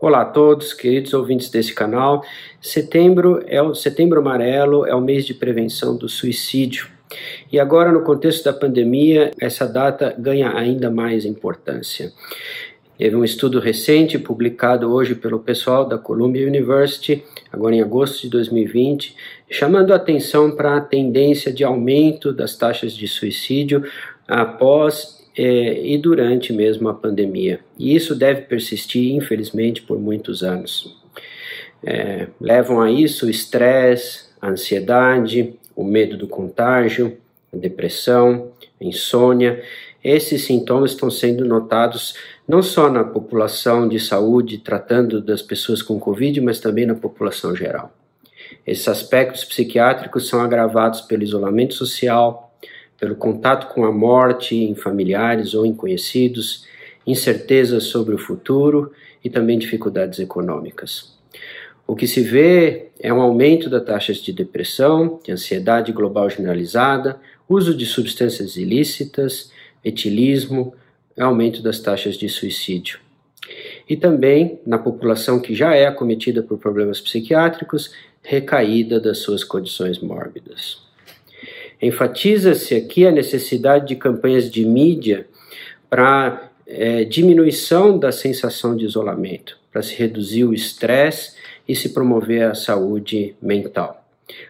Olá a todos, queridos ouvintes desse canal. Setembro é o Setembro Amarelo é o mês de prevenção do suicídio. E agora no contexto da pandemia, essa data ganha ainda mais importância. Teve um estudo recente publicado hoje pelo pessoal da Columbia University, agora em agosto de 2020, chamando atenção para a tendência de aumento das taxas de suicídio após é, e durante mesmo a pandemia. E isso deve persistir, infelizmente, por muitos anos. É, levam a isso o estresse, a ansiedade, o medo do contágio, a depressão, a insônia. Esses sintomas estão sendo notados não só na população de saúde, tratando das pessoas com Covid, mas também na população geral. Esses aspectos psiquiátricos são agravados pelo isolamento social, pelo contato com a morte em familiares ou em conhecidos, incertezas sobre o futuro e também dificuldades econômicas. O que se vê é um aumento das taxas de depressão, de ansiedade global generalizada, uso de substâncias ilícitas, etilismo, aumento das taxas de suicídio. E também, na população que já é acometida por problemas psiquiátricos, recaída das suas condições mórbidas. Enfatiza-se aqui a necessidade de campanhas de mídia para é, diminuição da sensação de isolamento, para se reduzir o estresse e se promover a saúde mental.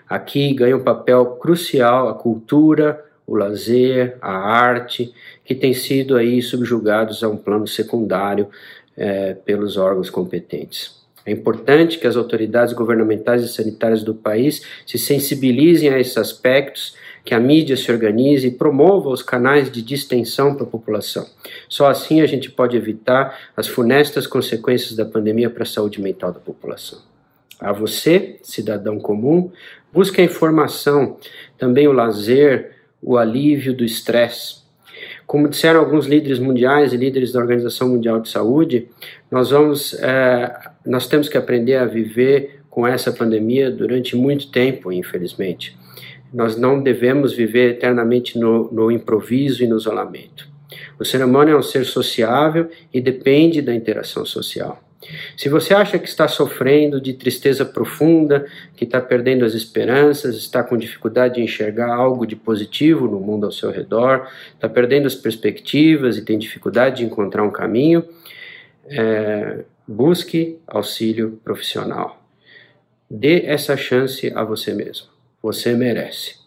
Aqui ganha um papel crucial a cultura, o lazer, a arte, que têm sido aí subjugados a um plano secundário é, pelos órgãos competentes. É importante que as autoridades governamentais e sanitárias do país se sensibilizem a esses aspectos que a mídia se organize e promova os canais de distensão para a população. Só assim a gente pode evitar as funestas consequências da pandemia para a saúde mental da população. A você, cidadão comum, busque a informação, também o lazer, o alívio do estresse. Como disseram alguns líderes mundiais e líderes da Organização Mundial de Saúde, nós vamos, é, nós temos que aprender a viver com essa pandemia durante muito tempo, infelizmente. Nós não devemos viver eternamente no, no improviso e no isolamento. O ser humano é um ser sociável e depende da interação social. Se você acha que está sofrendo de tristeza profunda, que está perdendo as esperanças, está com dificuldade de enxergar algo de positivo no mundo ao seu redor, está perdendo as perspectivas e tem dificuldade de encontrar um caminho, é, busque auxílio profissional. Dê essa chance a você mesmo. Você merece.